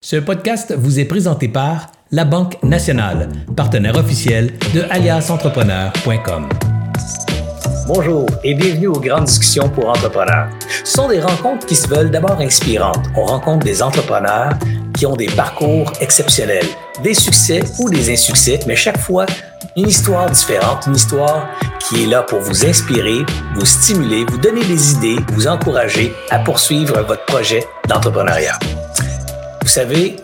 Ce podcast vous est présenté par La Banque Nationale, partenaire officiel de aliasentrepreneur.com. Bonjour et bienvenue aux grandes discussions pour entrepreneurs. Ce sont des rencontres qui se veulent d'abord inspirantes. On rencontre des entrepreneurs qui ont des parcours exceptionnels, des succès ou des insuccès, mais chaque fois une histoire différente, une histoire qui est là pour vous inspirer, vous stimuler, vous donner des idées, vous encourager à poursuivre votre projet d'entrepreneuriat. Vous savez,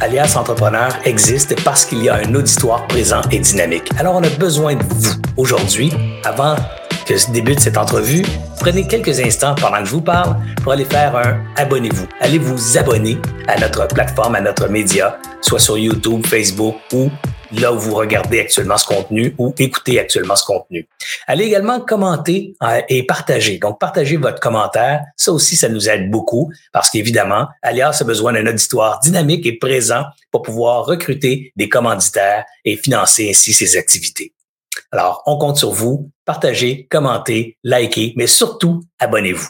Alias Entrepreneur existe parce qu'il y a un auditoire présent et dynamique. Alors, on a besoin de vous aujourd'hui, avant que débute cette entrevue. Prenez quelques instants pendant que je vous parle pour aller faire un abonnez-vous. Allez vous abonner à notre plateforme, à notre média, soit sur YouTube, Facebook ou là où vous regardez actuellement ce contenu ou écoutez actuellement ce contenu. Allez également commenter euh, et partager. Donc, partagez votre commentaire. Ça aussi, ça nous aide beaucoup parce qu'évidemment, Alias a besoin d'un auditoire dynamique et présent pour pouvoir recruter des commanditaires et financer ainsi ses activités. Alors, on compte sur vous. Partagez, commentez, likez, mais surtout, abonnez-vous.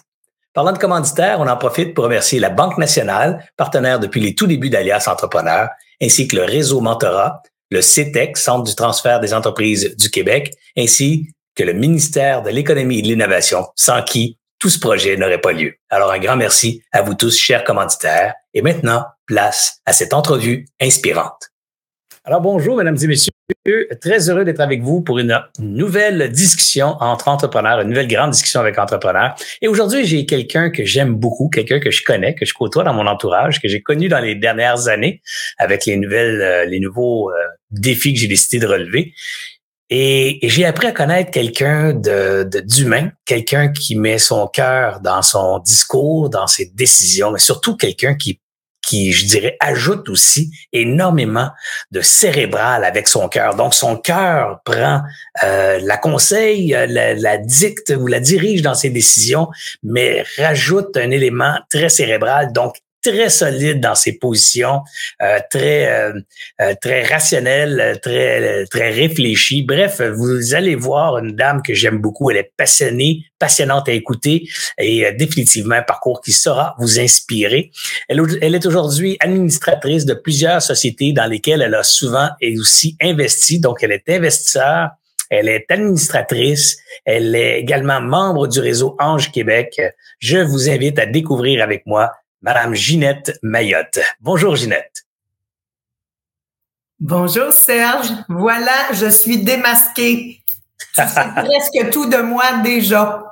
Parlant de commanditaires, on en profite pour remercier la Banque nationale, partenaire depuis les tout débuts d'Alias Entrepreneur, ainsi que le réseau Mentorat, le CETEC, Centre du transfert des entreprises du Québec, ainsi que le ministère de l'économie et de l'innovation, sans qui tout ce projet n'aurait pas lieu. Alors un grand merci à vous tous, chers commanditaires. Et maintenant, place à cette entrevue inspirante. Alors bonjour, mesdames et messieurs. Très heureux d'être avec vous pour une nouvelle discussion entre entrepreneurs, une nouvelle grande discussion avec entrepreneurs. Et aujourd'hui, j'ai quelqu'un que j'aime beaucoup, quelqu'un que je connais, que je côtoie dans mon entourage, que j'ai connu dans les dernières années avec les nouvelles, euh, les nouveaux euh, défis que j'ai décidé de relever. Et, j'ai appris à connaître quelqu'un d'humain, quelqu'un qui met son cœur dans son discours, dans ses décisions, mais surtout quelqu'un qui qui, je dirais, ajoute aussi énormément de cérébral avec son cœur. Donc, son cœur prend euh, la conseille, euh, la, la, dicte ou la dirige dans ses décisions, mais rajoute un élément très cérébral. Donc, très solide dans ses positions, euh, très euh, euh, très rationnel, très très réfléchi. Bref, vous allez voir une dame que j'aime beaucoup. Elle est passionnée, passionnante à écouter et définitivement un parcours qui saura vous inspirer. Elle, elle est aujourd'hui administratrice de plusieurs sociétés dans lesquelles elle a souvent et aussi investi. Donc, elle est investisseur. Elle est administratrice. Elle est également membre du réseau Ange Québec. Je vous invite à découvrir avec moi Madame Ginette Mayotte. Bonjour Ginette. Bonjour Serge. Voilà, je suis démasquée. Tu presque tout de moi déjà.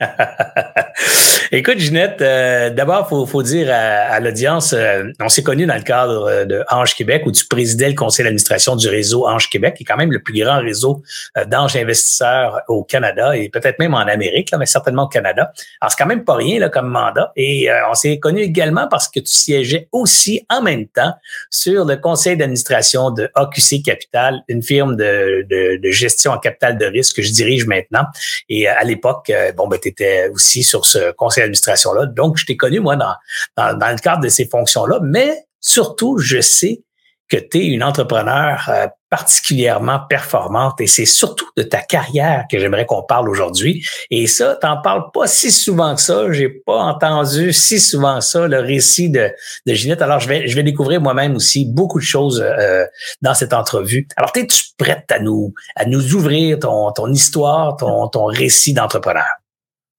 Écoute, Ginette, euh, d'abord, faut, faut dire à, l'audience, euh, on s'est connus dans le cadre euh, de Ange Québec, où tu présidais le conseil d'administration du réseau Ange Québec, qui est quand même le plus grand réseau d'anges investisseurs au Canada et peut-être même en Amérique, là, mais certainement au Canada. Alors, c'est quand même pas rien là, comme mandat. Et on s'est connus également parce que tu siégeais aussi en même temps sur le conseil d'administration de AQC Capital, une firme de, de, de, gestion en capital de risque que je dirige maintenant. Et à l'époque, bon, ben, tu étais aussi sur ce conseil d'administration-là. Donc, je t'ai connu, moi, dans, dans, le cadre de ces fonctions-là, mais surtout, je sais que tu es une entrepreneur euh, particulièrement performante et c'est surtout de ta carrière que j'aimerais qu'on parle aujourd'hui. Et ça, t'en parles pas si souvent que ça. J'ai pas entendu si souvent ça, le récit de, de Ginette. Alors, je vais, je vais découvrir moi-même aussi beaucoup de choses euh, dans cette entrevue. Alors, es-tu prête à nous, à nous ouvrir ton, ton histoire, ton, ton récit d'entrepreneur?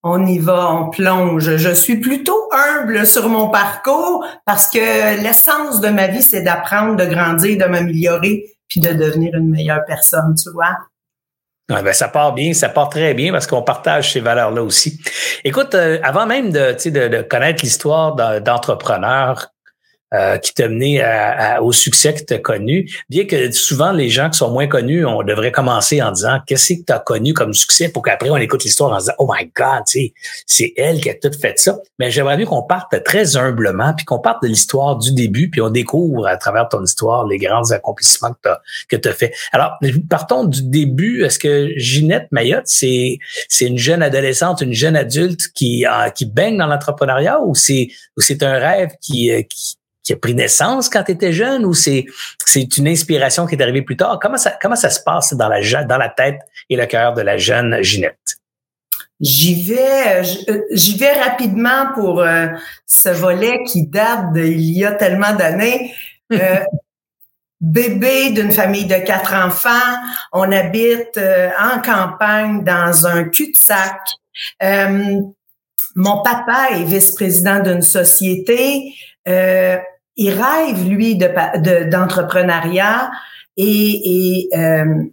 On y va, on plonge. Je suis plutôt humble sur mon parcours parce que l'essence de ma vie, c'est d'apprendre, de grandir, de m'améliorer, puis de devenir une meilleure personne, tu vois. ben ça part bien, ça part très bien parce qu'on partage ces valeurs-là aussi. Écoute, euh, avant même de, de, de connaître l'histoire d'entrepreneur euh, qui t'a mené au succès que tu as connu. Bien que souvent, les gens qui sont moins connus, on devrait commencer en disant qu'est-ce que tu as connu comme succès pour qu'après on écoute l'histoire en disant Oh my God, c'est elle qui a tout fait ça. Mais j'aimerais bien qu'on parte très humblement, puis qu'on parte de l'histoire du début, puis on découvre à travers ton histoire les grands accomplissements que tu as, que as fait. Alors, partons du début. Est-ce que Ginette Mayotte, c'est une jeune adolescente, une jeune adulte qui, euh, qui baigne dans l'entrepreneuriat ou c'est c'est un rêve qui, euh, qui qui a pris naissance quand tu étais jeune ou c'est c'est une inspiration qui est arrivée plus tard? Comment ça, comment ça se passe dans la, dans la tête et le cœur de la jeune Ginette? J'y vais, j'y vais rapidement pour ce volet qui date d'il y a tellement d'années. bébé d'une famille de quatre enfants. On habite en campagne dans un cul-de-sac. mon papa est vice-président d'une société. Il rêve, lui, de, d'entrepreneuriat et, et euh,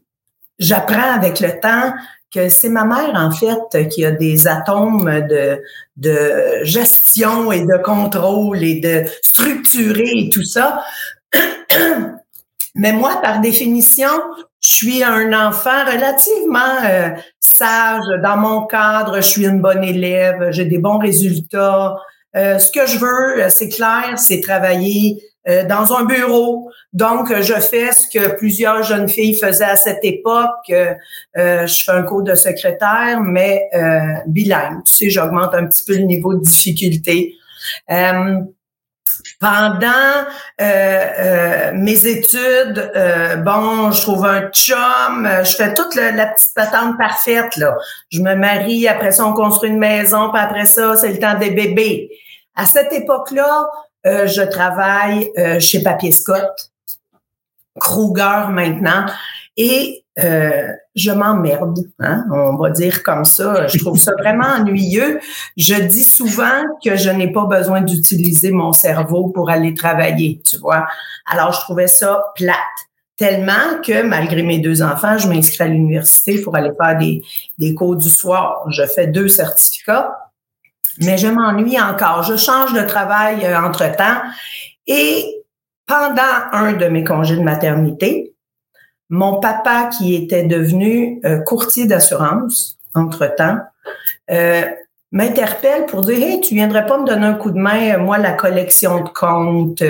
j'apprends avec le temps que c'est ma mère, en fait, qui a des atomes de, de gestion et de contrôle et de structurer et tout ça. Mais moi, par définition, je suis un enfant relativement euh, sage dans mon cadre. Je suis une bonne élève, j'ai des bons résultats. Euh, ce que je veux, euh, c'est clair, c'est travailler euh, dans un bureau. Donc, je fais ce que plusieurs jeunes filles faisaient à cette époque. je fais un cours de secrétaire, mais bilingue. Tu sais, j'augmente un petit peu le niveau de difficulté. Pendant mes études, bon, je trouve un chum, je fais toute la petite patente parfaite là. Je me marie, après ça on construit une maison, puis après ça c'est le temps des bébés. À cette époque-là, euh, je travaille euh, chez Papier Scott, Kruger maintenant, et euh, je m'emmerde, hein, on va dire comme ça. Je trouve ça vraiment ennuyeux. Je dis souvent que je n'ai pas besoin d'utiliser mon cerveau pour aller travailler, tu vois. Alors, je trouvais ça plate tellement que malgré mes deux enfants, je m'inscris à l'université pour aller faire des, des cours du soir. Je fais deux certificats mais je m'ennuie encore. Je change de travail euh, entre-temps. Et pendant un de mes congés de maternité, mon papa, qui était devenu euh, courtier d'assurance entre-temps, euh, m'interpelle pour dire Hey, tu viendrais pas me donner un coup de main, moi, la collection de comptes,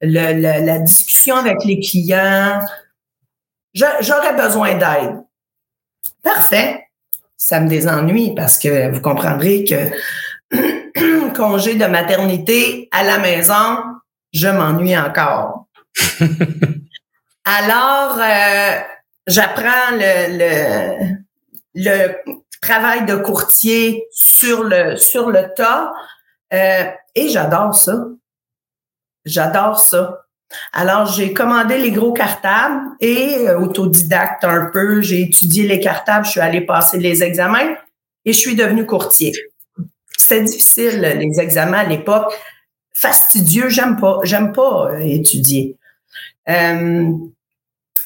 la discussion avec les clients. J'aurais besoin d'aide. Parfait. Ça me désennuie parce que vous comprendrez que congé de maternité à la maison, je m'ennuie encore. Alors, euh, j'apprends le, le, travail de courtier sur le, sur le tas euh, et j'adore ça. J'adore ça. Alors, j'ai commandé les gros cartables et euh, autodidacte un peu, j'ai étudié les cartables, je suis allée passer les examens et je suis devenue courtier. C'était difficile, les examens à l'époque. Fastidieux, j'aime pas, j'aime pas étudier.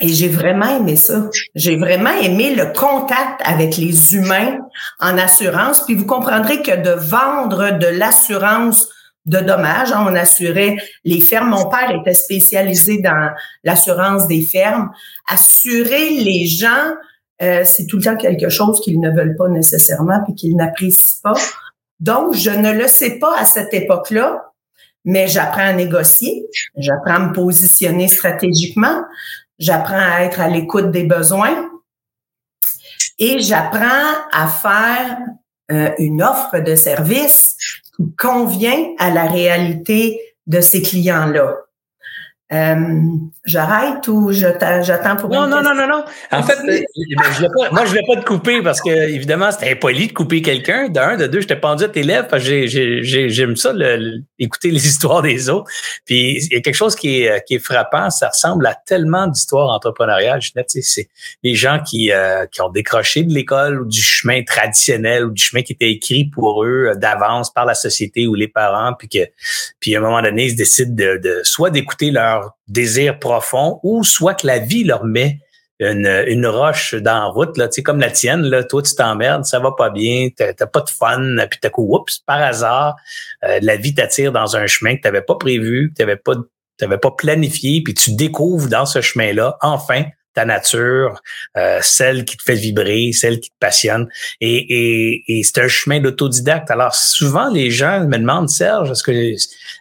Et j'ai vraiment aimé ça. J'ai vraiment aimé le contact avec les humains en assurance. Puis vous comprendrez que de vendre de l'assurance de dommages, hein, on assurait les fermes. Mon père était spécialisé dans l'assurance des fermes. Assurer les gens, euh, c'est tout le temps quelque chose qu'ils ne veulent pas nécessairement puis qu'ils n'apprécient pas. Donc, je ne le sais pas à cette époque-là, mais j'apprends à négocier, j'apprends à me positionner stratégiquement, j'apprends à être à l'écoute des besoins et j'apprends à faire euh, une offre de service qui convient à la réalité de ces clients-là. Euh, j'arrête ou j'attends pour non, non, non, non, non. En fait, euh, je pas, moi, je voulais pas te couper parce que, évidemment, c'était impoli de couper quelqu'un. D'un, de deux, je t'ai pendu à tes lèvres parce que j'aime ça, écouter les histoires des autres. Puis, il y a quelque chose qui est, qui est frappant. Ça ressemble à tellement d'histoires entrepreneuriales. C'est les gens qui, euh, qui ont décroché de l'école ou du chemin traditionnel ou du chemin qui était écrit pour eux d'avance par la société ou les parents. Puis que, puis à un moment donné, ils décident de, de soit d'écouter leur désir profond ou soit que la vie leur met une, une roche dans la route, là, tu sais, comme la tienne, là, toi, tu t'emmerdes, ça va pas bien, t'as pas de fun, puis t'as coup, oups, par hasard, euh, la vie t'attire dans un chemin que t'avais pas prévu, que t'avais pas, t'avais pas planifié, puis tu découvres dans ce chemin-là, enfin, ta nature, euh, celle qui te fait vibrer, celle qui te passionne. Et, et, et c'est un chemin d'autodidacte. Alors souvent, les gens me demandent, Serge, est-ce que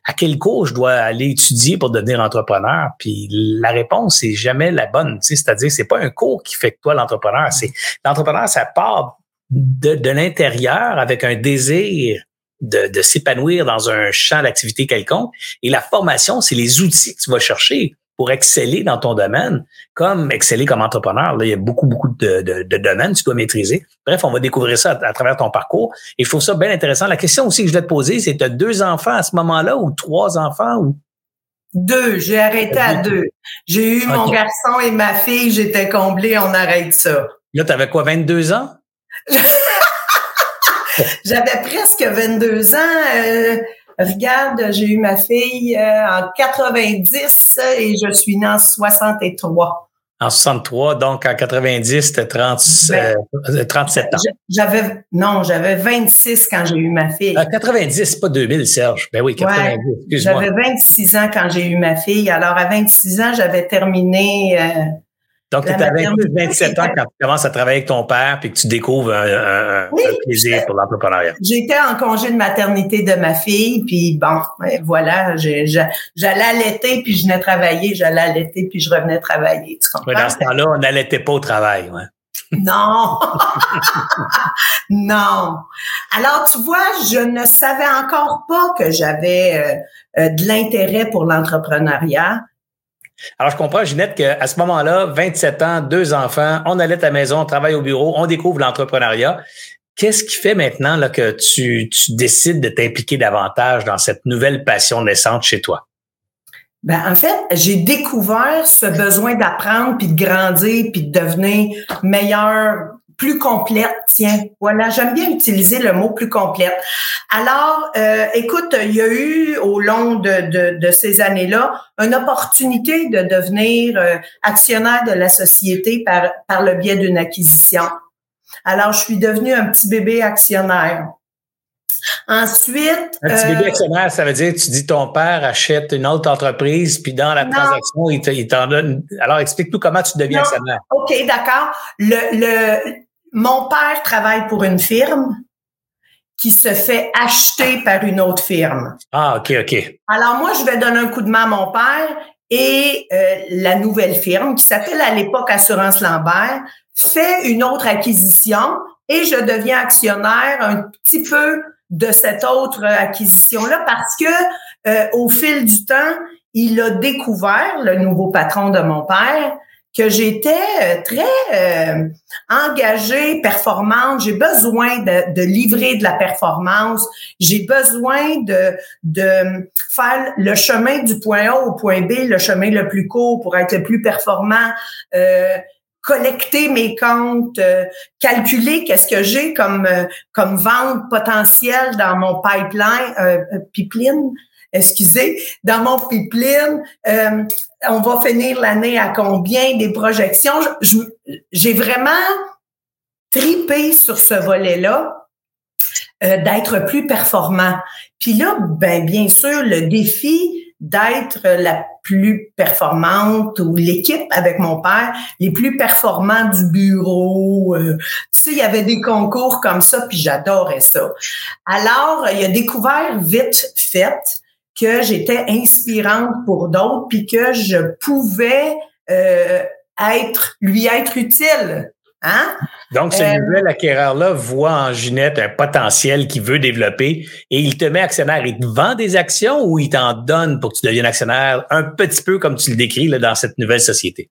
à quel cours je dois aller étudier pour devenir entrepreneur? Puis la réponse, c'est jamais la bonne. C'est-à-dire, c'est pas un cours qui fait que toi l'entrepreneur. C'est l'entrepreneur, ça part de, de l'intérieur avec un désir de, de s'épanouir dans un champ d'activité quelconque. Et la formation, c'est les outils que tu vas chercher pour exceller dans ton domaine, comme exceller comme entrepreneur. Là, il y a beaucoup, beaucoup de, de, domaines que tu dois maîtriser. Bref, on va découvrir ça à, travers ton parcours. Et je trouve ça bien intéressant. La question aussi que je voulais te poser, c'est tu as deux enfants à ce moment-là ou trois enfants ou? Deux, j'ai arrêté à deux. J'ai eu mon garçon et ma fille, j'étais comblée, on arrête ça. Là, tu avais quoi, 22 ans? J'avais presque 22 ans. Euh, regarde, j'ai eu ma fille euh, en 90 et je suis née en 63. En 63, donc en 90, c'était 37 euh, ans. J'avais non, j'avais 26 quand j'ai eu ma fille. En 90, pas 2000, Serge. Ben oui, 90. J'avais 26 ans quand j'ai eu ma fille. Alors à 26 ans, j'avais terminé donc, tu avais 27 ans quand tu commences à travailler avec ton père puis que tu découvres un, plaisir pour l'entrepreneuriat. J'étais en congé de maternité de ma fille, puis bon, ben, voilà, j'allais allaiter, puis je venais travailler, j'allais allaiter, puis je revenais travailler. Tu comprends? dans ce temps-là, on n'allaitait pas au travail. Ouais. Non. non. Alors, tu vois, je ne savais encore pas que j'avais euh, euh, de l'intérêt pour l'entrepreneuriat. Alors, je comprends, Ginette, qu'à ce moment-là, 27 ans, deux enfants, on allait à ta maison, on travaille au bureau, on découvre l'entrepreneuriat. Qu'est-ce qui fait maintenant que tu, tu décides de t'impliquer davantage dans cette nouvelle passion naissante chez toi? Ben, en fait, j'ai découvert ce besoin d'apprendre, puis de grandir, puis de devenir meilleur plus complète, tiens. Voilà, j'aime bien utiliser le mot plus complète. Alors, euh, écoute, il y a eu au long de, de, ces années-là une opportunité de devenir euh, actionnaire de la société par, par le biais d'une acquisition. Alors, je suis devenue un petit bébé actionnaire. Ensuite. Un petit bébé euh, actionnaire, ça veut dire tu dis ton père achète une autre entreprise, puis dans la transaction, il t'en donne. Alors, explique-nous comment tu deviens actionnaire. OK, d'accord. Le, le, mon père travaille pour une firme qui se fait acheter par une autre firme. Ah, OK, OK. Alors moi, je vais donner un coup de main à mon père et euh, la nouvelle firme, qui s'appelle à l'époque Assurance Lambert, fait une autre acquisition et je deviens actionnaire un petit peu de cette autre acquisition-là parce que euh, au fil du temps, il a découvert, le nouveau patron de mon père, que j'étais euh, très euh, engagée, performante. J'ai besoin de, de, livrer de la performance. J'ai besoin de, de faire le chemin du point A au point B, le chemin le plus court pour être le plus performant. Euh, collecter mes comptes, euh, calculer qu'est-ce que j'ai comme comme vente potentielle dans mon pipeline, pipeline, excusez, dans mon pipeline, euh, on va finir l'année à combien des projections? J'ai vraiment tripé sur ce volet-là euh, d'être plus performant. Puis là, ben bien sûr, le défi d'être la plus performante ou l'équipe avec mon père, les plus performants du bureau. Euh, il y avait des concours comme ça, puis j'adorais ça. Alors, il a découvert vite fait que j'étais inspirante pour d'autres, puis que je pouvais euh, être, lui être utile. Hein? Donc, ce euh, nouvel acquéreur-là voit en Ginette un potentiel qu'il veut développer et il te met actionnaire. Il te vend des actions ou il t'en donne pour que tu deviennes actionnaire? Un petit peu comme tu le décris là, dans cette nouvelle société?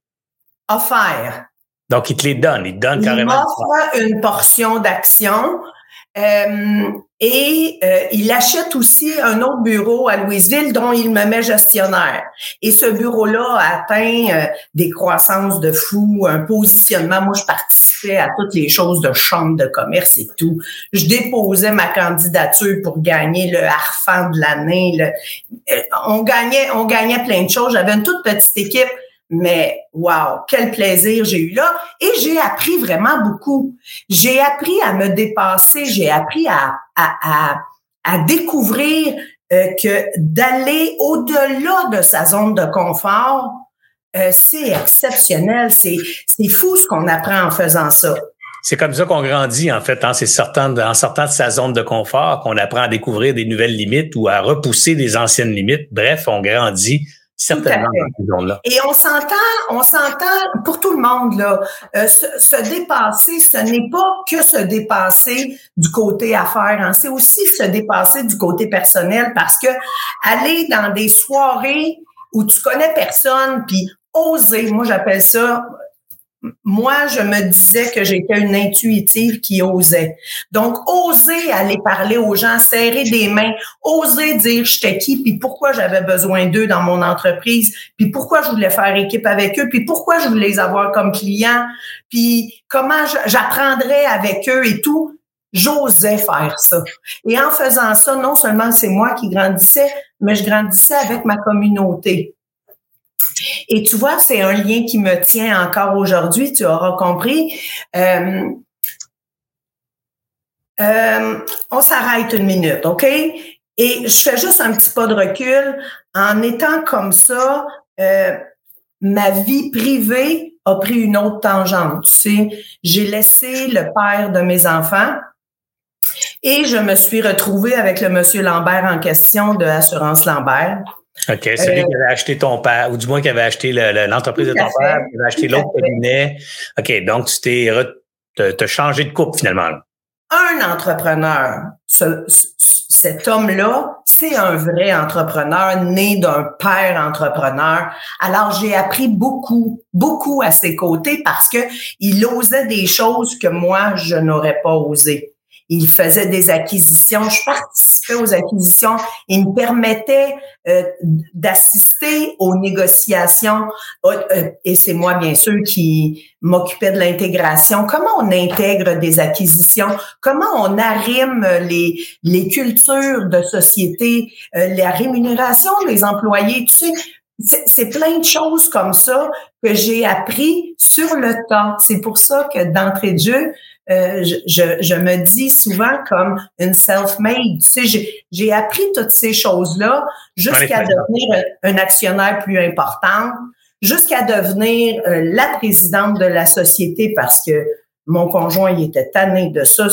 Offert. Donc, il te les donne. Il te donne carrément. Il m'offre une portion d'actions euh, et euh, il achète aussi un autre bureau à Louisville dont il me met gestionnaire. Et ce bureau-là a atteint euh, des croissances de fou, un positionnement. Moi, je participais à toutes les choses de chambre de commerce et tout. Je déposais ma candidature pour gagner le harfan de l'année. On gagnait, on gagnait plein de choses. J'avais une toute petite équipe mais wow, quel plaisir j'ai eu là. Et j'ai appris vraiment beaucoup. J'ai appris à me dépasser, j'ai appris à, découvrir euh, que d'aller au-delà de sa zone de confort, euh, c'est exceptionnel. C'est, fou ce qu'on apprend en faisant ça. C'est comme ça qu'on grandit, en fait. Hein? C'est en sortant de sa zone de confort qu'on apprend à découvrir des nouvelles limites ou à repousser des anciennes limites. Bref, on grandit Certainement là Et on s'entend, on s'entend pour tout le monde là. Euh, se, dépasser, ce n'est pas que se dépasser du côté affaires, hein. c'est aussi se dépasser du côté personnel parce que aller dans des soirées où où tu connais personne, puis oser, moi j'appelle ça moi, je me disais que j'étais une intuitive qui osait. Donc, oser aller parler aux gens, serrer des mains, oser dire j'étais qui, puis pourquoi j'avais besoin d'eux dans mon entreprise, puis pourquoi je voulais faire équipe avec eux, puis pourquoi je voulais les avoir comme clients, puis comment j'apprendrais avec eux et tout. J'osais faire ça. Et en faisant ça, non seulement c'est moi qui grandissais, mais je grandissais avec ma communauté. Et tu vois, c'est un lien qui me tient encore aujourd'hui, tu auras compris. Euh, euh, on s'arrête une minute, OK? Et je fais juste un petit pas de recul. En étant comme ça, euh, ma vie privée a pris une autre tangente. Tu sais, j'ai laissé le père de mes enfants et je me suis retrouvée avec le monsieur Lambert en question de Assurance Lambert. OK, celui euh, qui avait acheté ton père, ou du moins qui avait acheté l'entreprise de ton père, qui avait acheté l'autre cabinet. OK, donc tu t'es changé de coupe finalement. Un entrepreneur, cet homme-là, c'est un vrai entrepreneur né d'un père entrepreneur. Alors j'ai appris beaucoup, beaucoup à ses côtés parce que il osait des choses que moi je n'aurais pas osé il faisait des acquisitions. Je participais aux acquisitions. Il me permettait euh, d'assister aux négociations. Euh, euh, et c'est moi, bien sûr, qui m'occupais de l'intégration. Comment on intègre des acquisitions? Comment on arrime les, les cultures de société, la rémunération des employés? Tu sais, c'est plein de choses comme ça que j'ai appris sur le temps. C'est pour ça que d'entrée de jeu, euh, je, je, me dis souvent comme une self-made. Tu sais, j'ai appris toutes ces choses-là jusqu'à devenir un, actionnaire plus important, jusqu'à devenir euh, la présidente de la société parce que mon conjoint il était tanné de ça.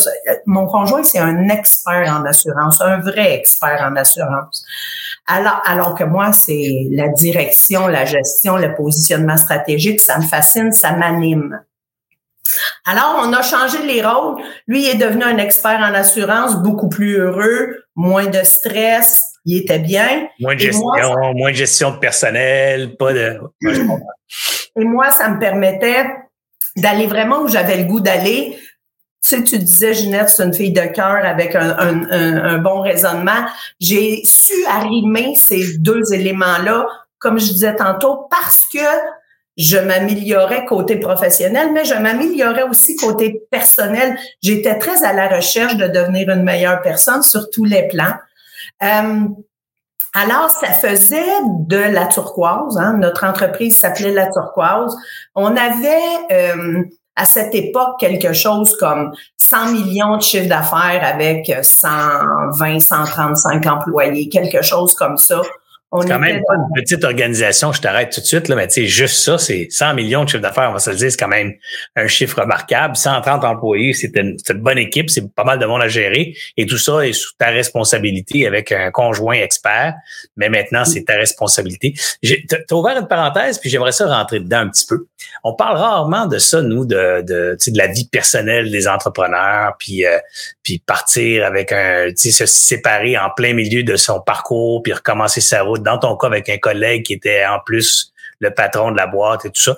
Mon conjoint, c'est un expert en assurance, un vrai expert en assurance. Alors, alors que moi, c'est la direction, la gestion, le positionnement stratégique, ça me fascine, ça m'anime. Alors, on a changé les rôles. Lui, il est devenu un expert en assurance, beaucoup plus heureux, moins de stress, il était bien. Moins de gestion, moins de gestion de personnel, pas de. Et moi, ça me permettait d'aller vraiment où j'avais le goût d'aller. Tu sais, tu disais, Ginette, c'est une fille de cœur avec un, un bon raisonnement. J'ai su arrimer ces deux éléments-là, comme je disais tantôt, parce que je m'améliorais côté professionnel, mais je m'améliorais aussi côté personnel. J'étais très à la recherche de devenir une meilleure personne sur tous les plans. Euh, alors, ça faisait de la turquoise. Hein. Notre entreprise s'appelait la turquoise. On avait euh, à cette époque quelque chose comme 100 millions de chiffres d'affaires avec 120, 135 employés, quelque chose comme ça. C'est quand même pas une petite organisation, je t'arrête tout de suite, là, mais tu sais, juste ça, c'est 100 millions de chiffre d'affaires, on va se le dire, c'est quand même un chiffre remarquable. 130 employés, c'est une, une, bonne équipe, c'est pas mal de monde à gérer, et tout ça est sous ta responsabilité avec un conjoint expert, mais maintenant, c'est ta responsabilité. Tu as ouvert une parenthèse, puis j'aimerais ça rentrer dedans un petit peu. On parle rarement de ça, nous, de, de, de la vie personnelle des entrepreneurs, puis, euh, puis partir avec un, tu sais, se séparer en plein milieu de son parcours, puis recommencer sa route dans ton cas avec un collègue qui était en plus le patron de la boîte et tout ça.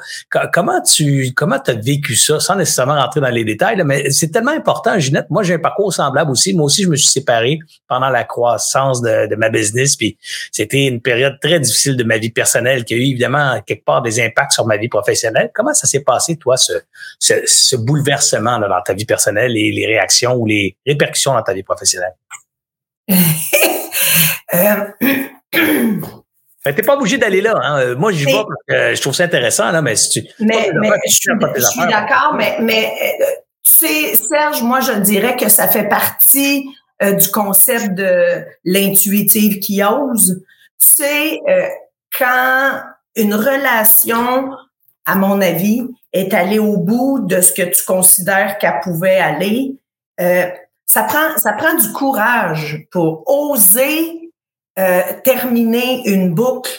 Comment tu comment as vécu ça, sans nécessairement rentrer dans les détails, mais c'est tellement important, Ginette. Moi, j'ai un parcours semblable aussi. Moi aussi, je me suis séparé pendant la croissance de, ma business. Puis c'était une période très difficile de ma vie personnelle qui a eu évidemment quelque part des impacts sur ma vie professionnelle. Comment ça s'est passé, toi, ce, ce, bouleversement là, dans ta vie personnelle et les réactions ou les répercussions dans ta vie professionnelle? euh, T'es pas obligé d'aller là. Hein. Euh, moi, j'y vais parce que je trouve ça intéressant, là, mais si tu. Mais, mais je, suis d'accord, mais, mais euh, tu sais, Serge, moi, je dirais que ça fait partie euh, du concept de l'intuitive qui ose. Tu sais, quand une relation, à mon avis, est allée au bout de ce que tu considères qu'elle pouvait aller, ça prend, ça prend du courage pour oser euh, terminer une boucle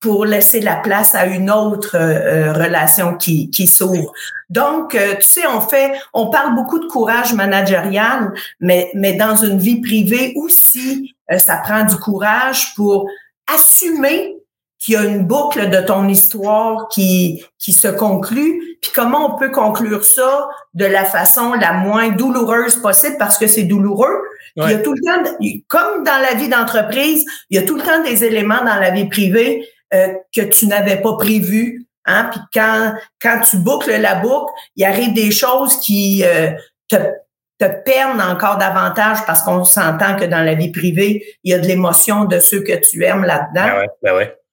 pour laisser la place à une autre euh, relation qui, qui s'ouvre. Donc, euh, tu sais, on fait, on parle beaucoup de courage managérial, mais, mais dans une vie privée aussi, ça prend du courage pour assumer qu'il y a une boucle de ton histoire qui, qui se conclut, puis comment on peut conclure ça de la façon la moins douloureuse possible parce que c'est douloureux. Il y a tout le temps, comme dans la vie d'entreprise, il y a tout le temps des éléments dans la vie privée euh, que tu n'avais pas prévus. Hein? Puis quand, quand tu boucles la boucle, il arrive des choses qui euh, te te perdent encore davantage parce qu'on s'entend que dans la vie privée, il y a de l'émotion de ceux que tu aimes là-dedans. Ben ouais, ben ouais.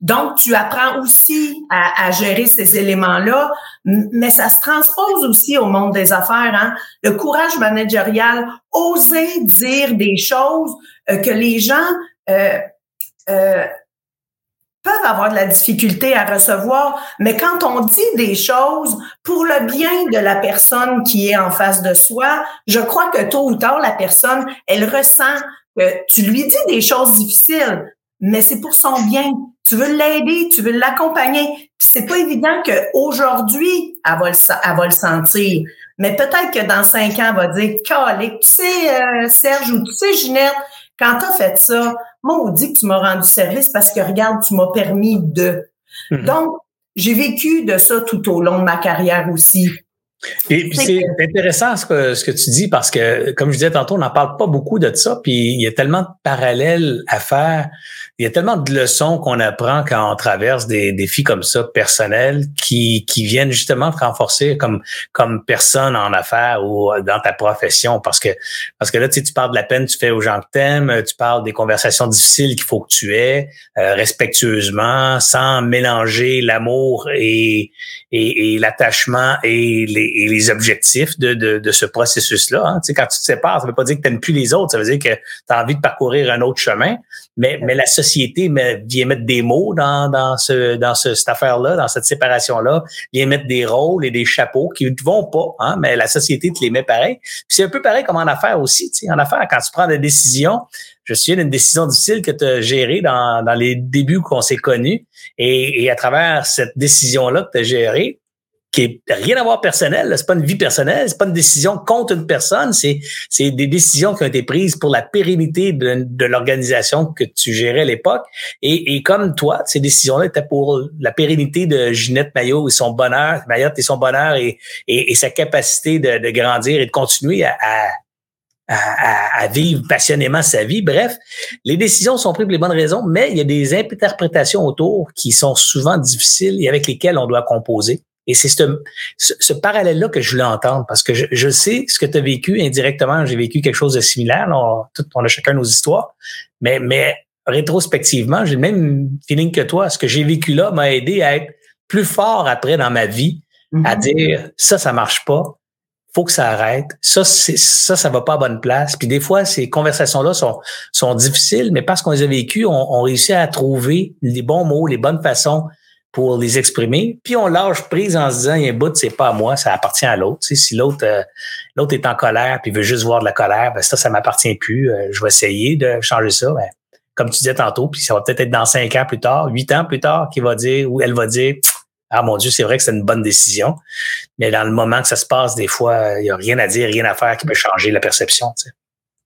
Donc, tu apprends aussi à, gérer ces éléments-là, mais ça se transpose aussi au monde des affaires. Hein? Le courage managérial, oser dire des choses euh, que les gens euh, euh, peuvent avoir de la difficulté à recevoir, mais quand on dit des choses pour le bien de la personne qui est en face de soi, je crois que tôt ou tard, la personne, elle ressent que tu lui dis des choses difficiles, mais c'est pour son bien. Tu veux l'aider, tu veux l'accompagner. Puis c'est pas évident qu'aujourd'hui, elle va le, elle va le sentir. Mais peut-être que dans cinq ans, elle va dire, Calique, tu sais, euh, Serge, ou tu sais, Ginette, quand tu as fait ça, dit que tu m'as rendu service parce que regarde, tu m'as permis de. Mhm. Donc, j'ai vécu de ça tout au long de ma carrière aussi. Et puis c'est intéressant ce que, ce que tu dis parce que, comme je disais tantôt, on n'en parle pas beaucoup de ça, puis il y a tellement de parallèles à faire il y a tellement de leçons qu'on apprend quand on traverse des défis comme ça personnels qui, qui viennent justement te renforcer comme comme personne en affaires ou dans ta profession parce que parce que là tu sais, tu parles de la peine que tu fais aux gens que t'aimes, tu parles des conversations difficiles qu'il faut que tu aies euh, respectueusement sans mélanger l'amour et et, et l'attachement et les, et les objectifs de, de, de ce processus là. Hein. Tu sais, quand tu te sépares, ça veut pas dire que tu n'aimes plus les autres, ça veut dire que tu as envie de parcourir un autre chemin, mais mais la société vient mettre des mots dans, dans, ce, dans ce, cette affaire-là, dans cette séparation-là, vient mettre des rôles et des chapeaux qui ne vont pas, hein, mais la société te les met pareil. C'est un peu pareil comme en affaires aussi. Tu sais, en affaires, quand tu prends des décisions, je suis d'une décision difficile que tu as gérée dans, dans les débuts qu'on s'est connus. Et, et à travers cette décision-là que tu as gérée, qui est rien à voir personnel. C'est pas une vie personnelle, c'est pas une décision contre une personne. C'est c'est des décisions qui ont été prises pour la pérennité de, l'organisation que tu gérais à l'époque. Et, et comme toi, ces décisions-là étaient pour la pérennité de Ginette Maillot et son bonheur, Mayotte et son bonheur et, et, sa capacité de, de, grandir et de continuer à, à à, à, vivre passionnément sa vie. Bref, les décisions sont prises pour les bonnes raisons, mais il y a des interprétations autour qui sont souvent difficiles et avec lesquelles on doit composer. Et c'est ce, ce, parallèle-là que je voulais entendre parce que je, je sais ce que tu as vécu indirectement. J'ai vécu quelque chose de similaire. on, tout, on a chacun nos histoires. Mais, mais rétrospectivement, j'ai le même feeling que toi. Ce que j'ai vécu là m'a aidé à être plus fort après dans ma vie, à mm-hmm. dire ça, ça marche pas. Faut que ça arrête. Ça, ça, ça va pas à bonne place. Puis des fois, ces conversations-là sont, sont difficiles, mais parce qu'on les a vécues, on, on réussit à trouver les bons mots, les bonnes façons pour les exprimer. Puis on lâche prise en se disant, il y a un bout, c'est pas à moi, ça appartient à l'autre. Tu sais, si l'autre euh, l'autre est en colère puis veut juste voir de la colère, ben ça, ça m'appartient plus. Euh, je vais essayer de changer ça. Ben, comme tu disais tantôt, puis ça va peut-être être dans cinq ans plus tard, huit ans plus tard, qu'il va dire ou elle va dire Ah mon Dieu, c'est vrai que c'est une bonne décision. Mais dans le moment que ça se passe, des fois, il n'y a rien à dire, rien à faire qui peut changer la perception. Tu sais.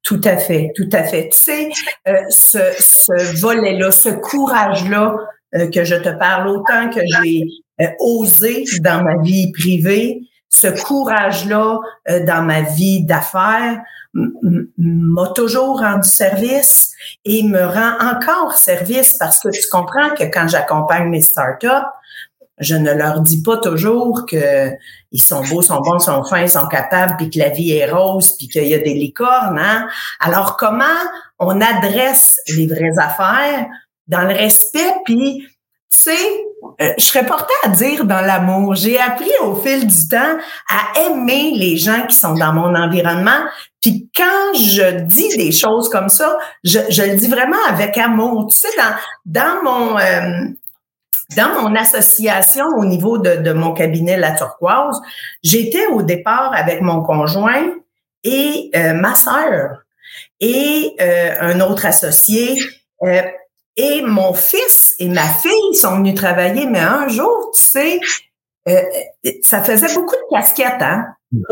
Tout à fait, tout à fait. Tu sais, euh, ce, ce volet-là, ce courage-là, euh, que je te parle, autant que j'ai euh, osé dans ma vie privée, ce courage-là euh, dans ma vie d'affaires m'a toujours rendu service et me rend encore service parce que tu comprends que quand j'accompagne mes startups, je ne leur dis pas toujours que ils sont beaux, sont bons, sont fins, sont capables, puis que la vie est rose, puis qu'il y a des licornes. Hein? Alors comment on adresse les vraies affaires dans le respect, puis tu sais, euh, je serais portée à dire dans l'amour. J'ai appris au fil du temps à aimer les gens qui sont dans mon environnement. Puis quand je dis des choses comme ça, je, je le dis vraiment avec amour. Tu sais, dans, dans mon euh, dans mon association au niveau de, de mon cabinet La Turquoise, j'étais au départ avec mon conjoint et euh, ma sœur et un autre associé. Et mon fils et ma fille sont venus travailler, mais un jour, tu sais, euh, ça faisait beaucoup de casquettes, hein?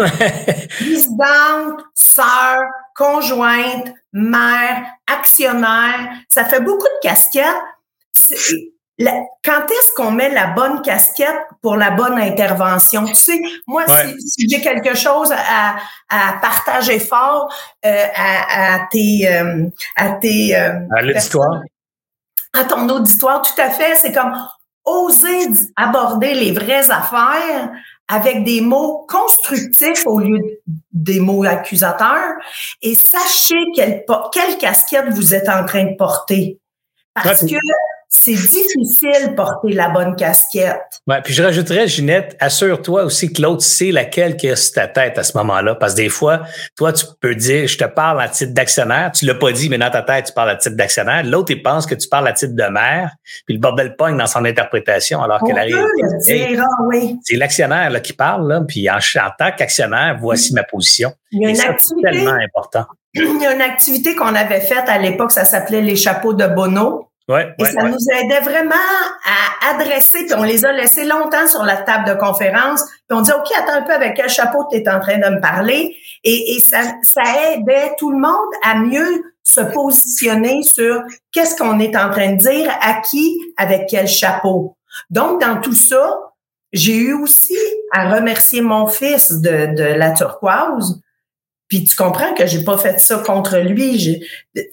Présidente, sœur, conjointe, mère, actionnaire, ça fait beaucoup de casquettes. quand est-ce qu'on met la bonne casquette pour la bonne intervention? Tu sais, moi, si, j'ai quelque chose à, à partager fort euh, à, à, tes... Euh, à tes euh, à l'auditoire. À ton auditoire, tout à fait. C'est comme oser aborder les vraies affaires avec des mots constructifs au lieu des mots accusateurs et sachez quelle, quelle casquette vous êtes en train de porter. Parce que c'est difficile porter la bonne casquette. Ouais, puis je rajouterais, Ginette, assure-toi aussi que l'autre sait laquelle qui est sur ta tête à ce moment-là. Parce que des fois, toi, tu peux dire, je te parle à titre d'actionnaire. Tu l'as pas dit, mais dans ta tête, tu parles à titre d'actionnaire. L'autre, il pense que tu parles à titre de mère. Puis le bordel pogne dans son interprétation, alors qu'elle arrive. Ah oui. C'est l'actionnaire qui parle, là, puis en, en tant qu'actionnaire, voici ma position. Il y a une activité, tellement important. Il y a une activité qu'on avait faite à l'époque, ça s'appelait les chapeaux de Bono. Ouais, et ça nous aidait vraiment à adresser, puis on les a laissés longtemps sur la table de conférence, puis on dit, OK, attends un peu avec quel chapeau tu es en train de me parler. Et, et ça, ça aidait tout le monde à mieux se positionner sur qu'est-ce qu'on est en train de dire, à qui, avec quel chapeau. Donc, dans tout ça, j'ai eu aussi à remercier mon fils de, de la turquoise. Puis tu comprends que j'ai pas fait ça contre lui. J'ai,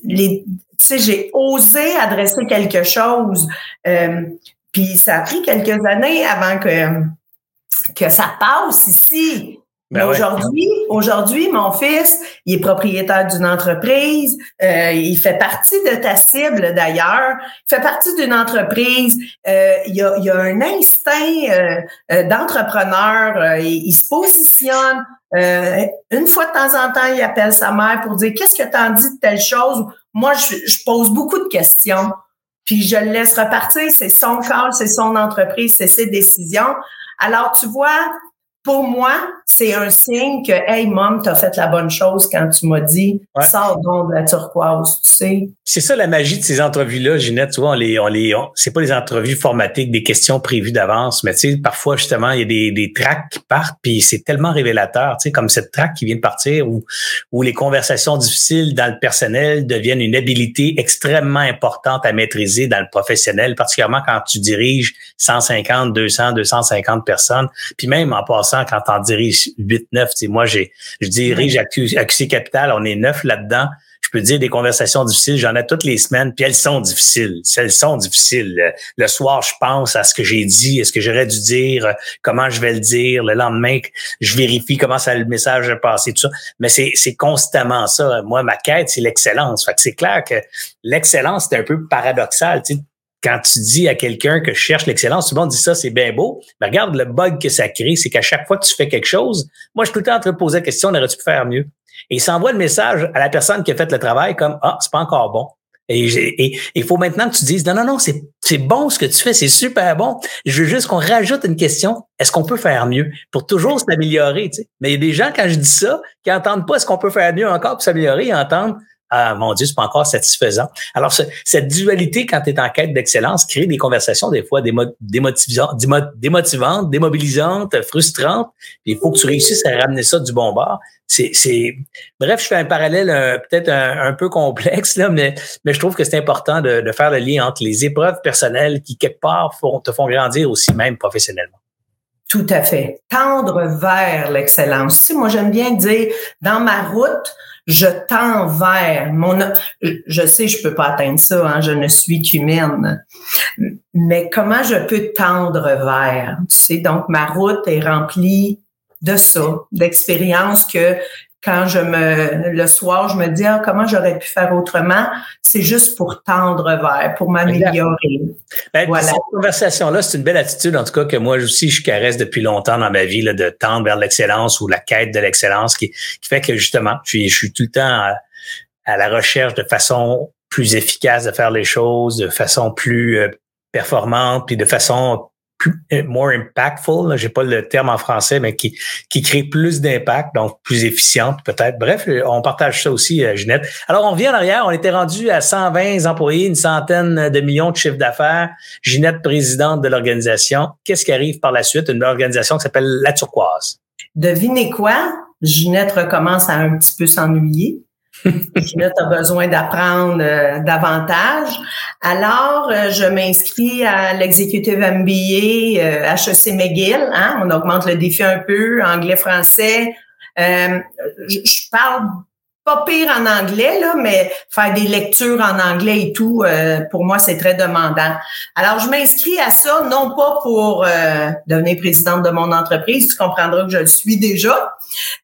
les, tu sais, j'ai osé adresser quelque chose. Euh, puis ça a pris quelques années avant que, que ça passe ici. Ben aujourd'hui, aujourd'hui, mon fils, il est propriétaire d'une entreprise. Euh, il fait partie de ta cible d'ailleurs. Il fait partie d'une entreprise. Euh, il, y a, il a un instinct d'entrepreneur. Il, il, se positionne. Une fois de temps en temps, il appelle sa mère pour dire qu'est-ce que as dit de telle chose? Moi, je, pose beaucoup de questions, puis je le laisse repartir. C'est son corps, c'est son entreprise, c'est ses décisions. Alors, tu vois, pour moi, c'est un signe que, hey, mom, t'as fait la bonne chose quand tu m'as dit, sors donc de la turquoise, tu sais. C'est ça la magie de ces entrevues-là, Ginette. Tu vois, on les, on les, c'est pas des entrevues formatées, des questions prévues d'avance, mais tu sais, parfois, justement, il y a des, des tracks qui partent, puis c'est tellement révélateur, tu sais, comme cette track qui vient de partir, où, où les conversations difficiles dans le personnel deviennent une habilité extrêmement importante à maîtriser dans le professionnel, particulièrement quand tu diriges 150, 200, 250 personnes, puis même en passant quand on dirige 8, 9. Moi, j'ai, je dirige QC Capital, on est neuf là-dedans. Je peux dire des conversations difficiles, j'en ai toutes les semaines, puis elles sont difficiles. Elles sont difficiles. Le, soir, je pense à ce que j'ai dit, est-ce que j'aurais dû dire, comment je vais le dire. Le lendemain, je vérifie comment ça le message est passé, tout ça. Mais c'est, c'est constamment ça. Moi, ma quête, c'est l'excellence. Fait que c'est clair que l'excellence, c'est un peu paradoxal. Quand tu dis à quelqu'un que je cherche l'excellence, tout le dit ça, c'est bien beau. Mais regarde le bug que ça crée, c'est qu'à chaque fois que tu fais quelque chose, moi, je suis tout le temps en train de poser la question, on aurait-tu pu faire mieux? Et il s'envoie le message à la personne qui a fait le travail comme, ah, c'est pas encore bon. Et il faut maintenant que tu dises, non, non, non, c'est, bon ce que tu fais, c'est super bon. Je veux juste qu'on rajoute une question. Est-ce qu'on peut faire mieux? Pour toujours s'améliorer? Mais il y a des gens, quand je dis ça, qui entendent pas est-ce qu'on peut faire mieux encore pour s'améliorer, ils entendent ah mon Dieu, c'est pas encore satisfaisant. Alors, cette dualité, quand tu es en quête d'excellence, crée des conversations des fois démotivantes, démotivantes, démobilisantes, frustrantes. il faut que tu réussisses à ramener ça du bon bord. C'est. Bref, je fais un parallèle peut-être un, peu complexe, là, mais, mais je trouve que c'est important de, de, faire le lien entre les épreuves personnelles qui, quelque part, font, te font grandir aussi même professionnellement. Tout à fait. Tendre vers l'excellence. Tu moi, j'aime bien dire, dans ma route, je tends vers mon je sais je peux pas atteindre ça hein, je ne suis qu'humaine mais comment je peux tendre vers? Tu sais donc ma route est remplie de ça d'expériences que quand je me le soir, je me dis ah, comment j'aurais pu faire autrement, c'est juste pour tendre vers, pour m'améliorer. Ben, voilà. Cette conversation-là, c'est une belle attitude, en tout cas, que moi aussi, je caresse depuis longtemps dans ma vie, là, de tendre vers l'excellence ou la quête de l'excellence, qui, qui fait que justement, je suis, je suis tout le temps à, à, la recherche de façon plus efficace de faire les choses, de façon plus euh, performante, puis de façon euh, more impactful, j'ai pas le terme en français, mais qui, qui crée plus d'impact, donc plus efficiente peut-être. Bref, on partage ça aussi, euh, Ginette. Alors, on vient en arrière, on était rendu à 120 employés, une centaine de millions de chiffres d'affaires. Ginette, présidente de l'organisation. Qu'est-ce qui arrive par la suite? Une organisation qui s'appelle La Turquoise. Devinez quoi? Ginette recommence à un petit peu s'ennuyer. Puis là, tu as besoin d'apprendre euh, davantage. Alors, euh, je m'inscris à l'executive MBA euh, HEC McGill. Hein? On augmente le défi un peu, anglais-français. Euh, je parle pas pire en anglais, là, mais faire des lectures en anglais et tout, euh, pour moi, c'est très demandant. Alors, je m'inscris à ça, non pas pour euh, devenir présidente de mon entreprise, tu comprendras que je le suis déjà,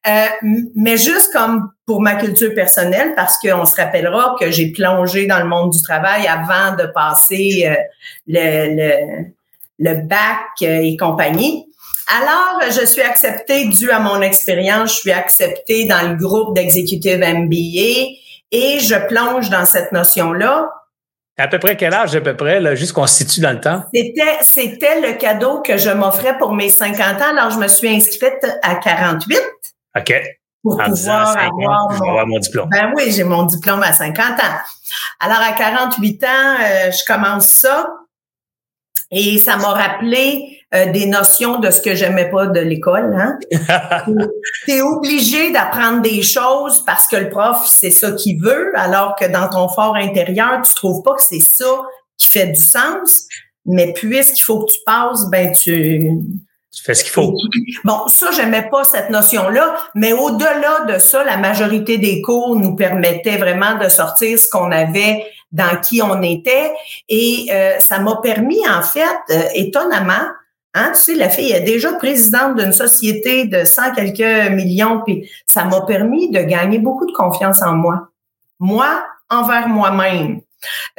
euh, mais juste comme pour ma culture personnelle, parce qu'on se rappellera que j'ai plongé dans le monde du travail avant de passer le, le, le bac et compagnie. Alors, je suis acceptée dû à mon expérience, je suis acceptée dans le groupe d'exécutive MBA et je plonge dans cette notion-là. À peu près quel âge, à peu près, là, juste qu'on se situe dans le temps? C'était, c'était le cadeau que je m'offrais pour mes 50 ans. Alors, je me suis inscrite à 48. OK. Pour pouvoir avoir, mon, diplôme. Ben oui, j'ai mon diplôme à 50 ans. Alors, à 48 ans, euh, je commence ça. Et ça m'a rappelé euh, des notions de ce que j'aimais pas de l'école. Hein? tu es obligé d'apprendre des choses parce que le prof, c'est ça qu'il veut, alors que dans ton fort intérieur, tu trouves pas que c'est ça qui fait du sens. Mais puisqu'il faut que tu passes, ben tu, tu fais ce qu'il faut. Bon, ça, j'aimais pas cette notion-là, mais au-delà de ça, la majorité des cours nous permettaient vraiment de sortir ce qu'on avait dans qui on était. Et euh, ça m'a permis, en fait, euh, étonnamment, Hein, tu sais, la fille est déjà présidente d'une société de 100 quelques millions, puis ça m'a permis de gagner beaucoup de confiance en moi. Moi, envers moi-même.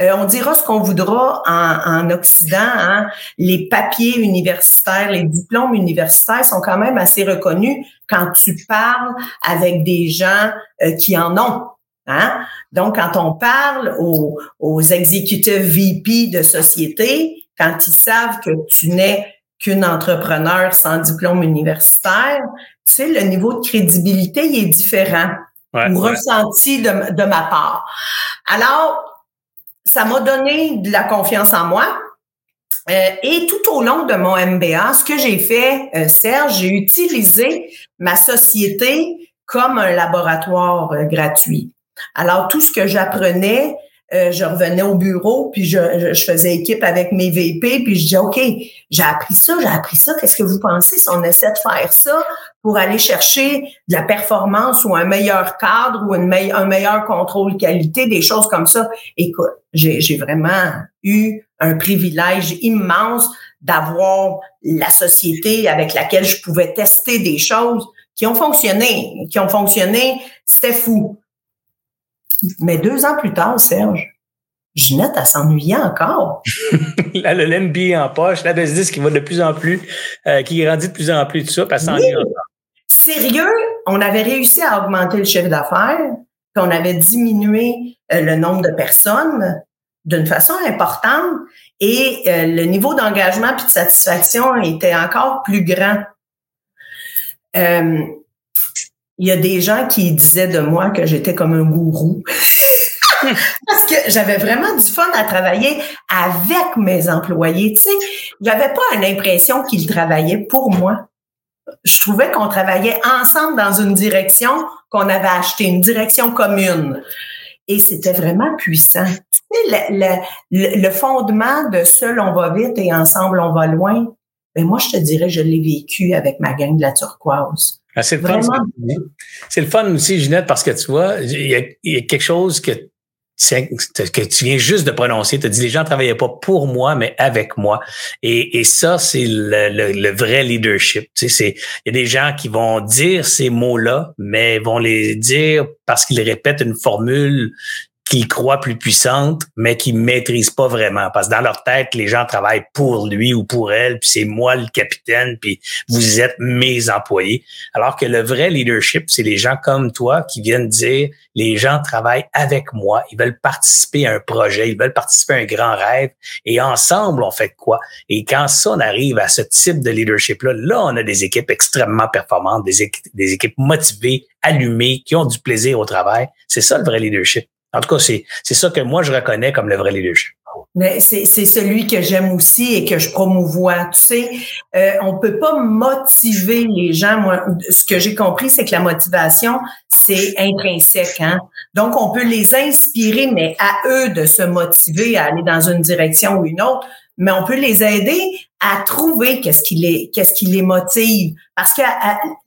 Euh, on dira ce qu'on voudra en, en Occident. Hein. Les papiers universitaires, les diplômes universitaires sont quand même assez reconnus quand tu parles avec des gens euh, qui en ont. Hein? Donc, quand on parle aux, aux exécutifs VP de société, quand ils savent que tu n'es qu'une entrepreneur sans diplôme universitaire, tu sais, le niveau de crédibilité il est différent ou ressenti de, de ma part. Alors, ça m'a donné de la confiance en moi. Euh, et tout au long de mon MBA, ce que j'ai fait, euh, Serge, j'ai utilisé ma société comme un laboratoire euh, gratuit. Alors, tout ce que j'apprenais, euh, je revenais au bureau, puis je, je, faisais équipe avec mes VP, puis je disais, OK, j'ai appris ça, j'ai appris ça, qu'est-ce que vous pensez si on essaie de faire ça pour aller chercher de la performance ou un meilleur cadre ou une un meilleur contrôle qualité, des choses comme ça? Écoute, j'ai vraiment eu un privilège immense d'avoir la société avec laquelle je pouvais tester des choses qui ont fonctionné, qui ont fonctionné, c'était fou. Mais deux ans plus tard, Serge, Ginette, elle s'ennuyait encore. elle a l'MBA en poche, la business qui va de plus en plus, euh, qui grandit de plus en plus, tout ça, puis elle s'ennuie encore. Sérieux, on avait réussi à augmenter le chiffre d'affaires, puis on avait diminué euh, le nombre de personnes d'une façon importante et euh, le niveau d'engagement puis de satisfaction était encore plus grand il y a des gens qui disaient de moi que j'étais comme un gourou. Parce que j'avais vraiment du fun à travailler avec mes employés. Tu sais, j'avais pas l'impression qu'ils travaillaient pour moi. Je trouvais qu'on travaillait ensemble dans une direction qu'on avait acheté, une direction commune. Et c'était vraiment puissant. Tu sais, le, le, le, fondement de seul on va vite et ensemble on va loin, ben moi je te dirais, je l'ai vécu avec ma gang de la turquoise. Ah, c'est le fun. C'est le fun aussi, Ginette, parce que tu vois, il y a, quelque chose que, que tu viens juste de prononcer. Tu as dit les gens ne travaillaient pas pour moi, mais avec moi. Et, et ça, c'est le, le, vrai leadership. Tu sais, il y a des gens qui vont dire ces mots-là, mais vont les dire parce qu'ils répètent une formule qu'ils croient plus puissante, mais qu'ils maîtrisent pas vraiment. Parce que dans leur tête, les gens travaillent pour lui ou pour elle, puis c'est moi le capitaine, puis vous êtes mes employés. Alors que le vrai leadership, c'est les gens comme toi qui viennent dire, les gens travaillent avec moi, ils veulent participer à un projet, ils veulent participer à un grand rêve, et ensemble, on fait quoi? Et quand ça, on arrive à ce type de leadership-là, là, on a des équipes extrêmement performantes, des équipes motivées, allumées, qui ont du plaisir au travail. C'est ça le vrai leadership. En tout cas, c'est, ça que moi, je reconnais comme le vrai leadership. Mais c'est, c'est celui que j'aime aussi et que je promouvois. Tu sais, euh, on peut pas motiver les gens. Moi, ce que j'ai compris, c'est que la motivation, c'est intrinsèque. Hein? Donc, on peut les inspirer, mais à eux de se motiver à aller dans une direction ou une autre. Mais on peut les aider à trouver qu'est-ce qui les qu'est-ce qui les motive. Parce que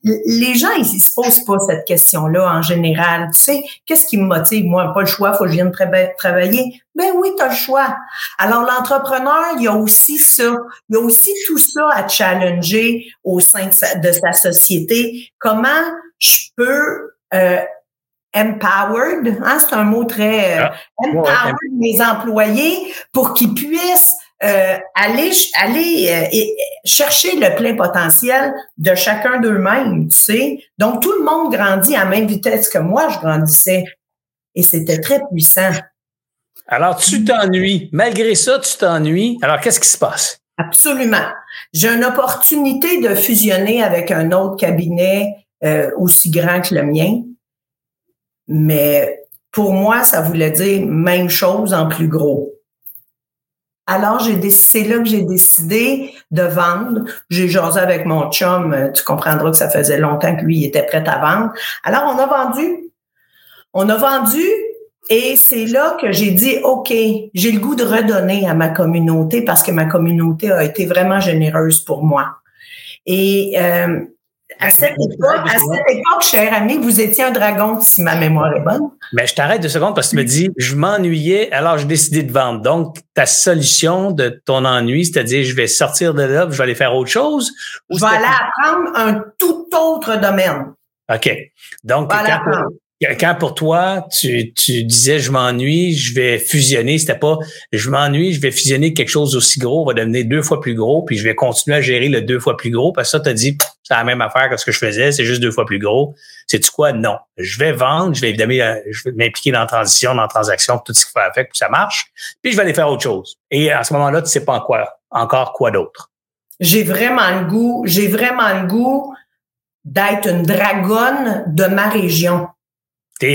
les gens ils, se posent pas cette question-là en général. Tu sais qu'est-ce qui me motive? Moi pas le choix faut que je vienne travailler. Ben oui tu as le choix. Alors l'entrepreneur il y a aussi ça. Il y a aussi tout ça à challenger au sein de sa, société. Comment je peux euh, empowered, hein, c'est un mot très euh, ah, empowered mes employés pour qu'ils puissent euh, aller aller euh, et chercher le plein potentiel de chacun d'eux-mêmes, tu sais. Donc tout le monde grandit à la même vitesse que moi je grandissais et c'était très puissant. Alors tu t'ennuies, malgré ça tu t'ennuies. Alors qu'est-ce qui se passe? Absolument. J'ai une opportunité de fusionner avec un autre cabinet euh, aussi grand que le mien, mais pour moi ça voulait dire même chose en plus gros. Alors, j'ai c'est là que j'ai décidé de vendre. J'ai jasé avec mon chum. Euh, tu comprendras que ça faisait longtemps que lui il était prêt à vendre. Alors, on a vendu. On a vendu et c'est là que j'ai dit, OK, j'ai le goût de redonner à ma communauté parce que ma communauté a été vraiment généreuse pour moi. Et euh, à cette, époque, cher ami, vous étiez un dragon, si ma mémoire est bonne. Mais je t'arrête deux secondes parce que tu me dis, je m'ennuyais, alors j'ai décidé de vendre. Donc, ta solution de ton ennui, c'est-à-dire, je vais sortir de là, je vais aller faire autre chose? je vais aller apprendre un tout autre domaine. OK. Donc, quand pour toi, tu, tu disais je m'ennuie, je vais fusionner, c'était pas je m'ennuie, je vais fusionner quelque chose aussi gros, va devenir deux fois plus gros, puis je vais continuer à gérer le deux fois plus gros, parce que ça, tu as dit c'est la même affaire que ce que je faisais, c'est juste deux fois plus gros. C'est-tu quoi? Non. Je vais vendre, je vais évidemment euh, je vais m'impliquer dans la transition, dans la transaction, tout ce qu'il faut faire pour que ça marche, puis je vais aller faire autre chose. Et à ce moment-là, tu sais pas quoi, encore quoi d'autre. J'ai vraiment le goût, j'ai vraiment le goût d'être une dragonne de ma région.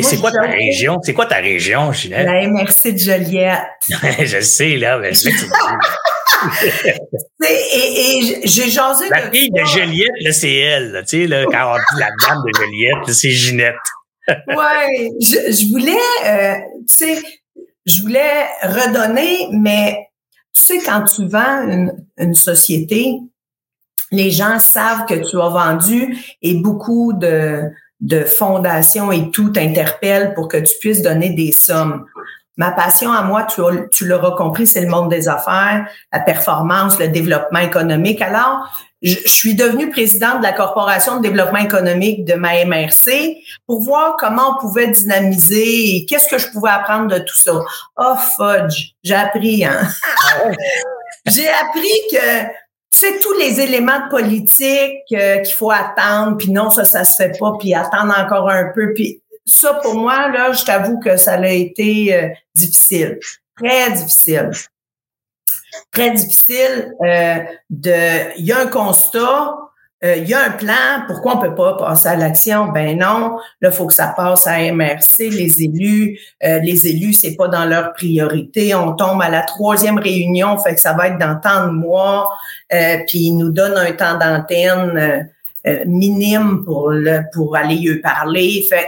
C'est quoi ta région? C'est quoi ta région, Ginette? La MRC de Joliette. je sais, là, mais je et, et j'ai jasé La fille de Joliette, c'est elle. Tu sais, là, quand on dit la dame de Joliette, c'est Ginette. ouais, je, voulais, euh, tu sais, je voulais redonner, mais tu sais, quand tu vends une, une société, les gens savent que tu as vendu et beaucoup de de fondation et tout t'interpelle pour que tu puisses donner des sommes. Ma passion à moi, tu, tu l'auras compris, c'est le monde des affaires, la performance, le développement économique. Alors, je, suis devenue présidente de la Corporation de développement économique de ma MRC pour voir comment on pouvait dynamiser et qu'est-ce que je pouvais apprendre de tout ça. Oh, fudge, j'ai appris, hein? Ah j'ai appris que c'est tous les éléments de politique euh, qu'il faut attendre, puis non, ça, ça se fait pas, puis attendre encore un peu. Puis ça, pour moi, là, je t'avoue que ça a été euh, difficile, très difficile. Très difficile euh, de. Il y a un constat, euh, il y a un plan, pourquoi on peut pas passer à l'action? Ben non, là, faut que ça passe à MRC, les élus. Euh, les élus, c'est pas dans leur priorité. On tombe à la troisième réunion, fait que ça va être dans tant de mois, euh, puis ils nous donnent un temps d'antenne minime pour le, pour aller y parler. Fait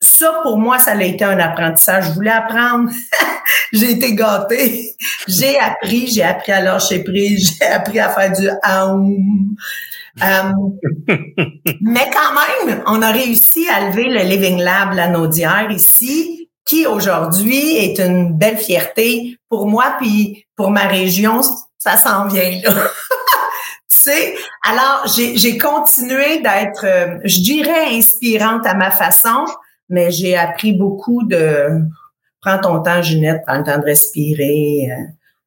ça, pour moi, ça a été un apprentissage. Je voulais apprendre. j'ai été gâtée. J'ai appris, j'ai appris à lâcher prise, j'ai appris à faire du euh, mais quand même, on a réussi à lever le Living Lab La Naudière ici, qui aujourd'hui est une belle fierté pour moi puis pour ma région. Ça s'en vient là. tu sais, alors j'ai continué d'être, euh, je dirais, inspirante à ma façon, mais j'ai appris beaucoup de prends ton temps, Ginette, prends le temps de respirer. Euh,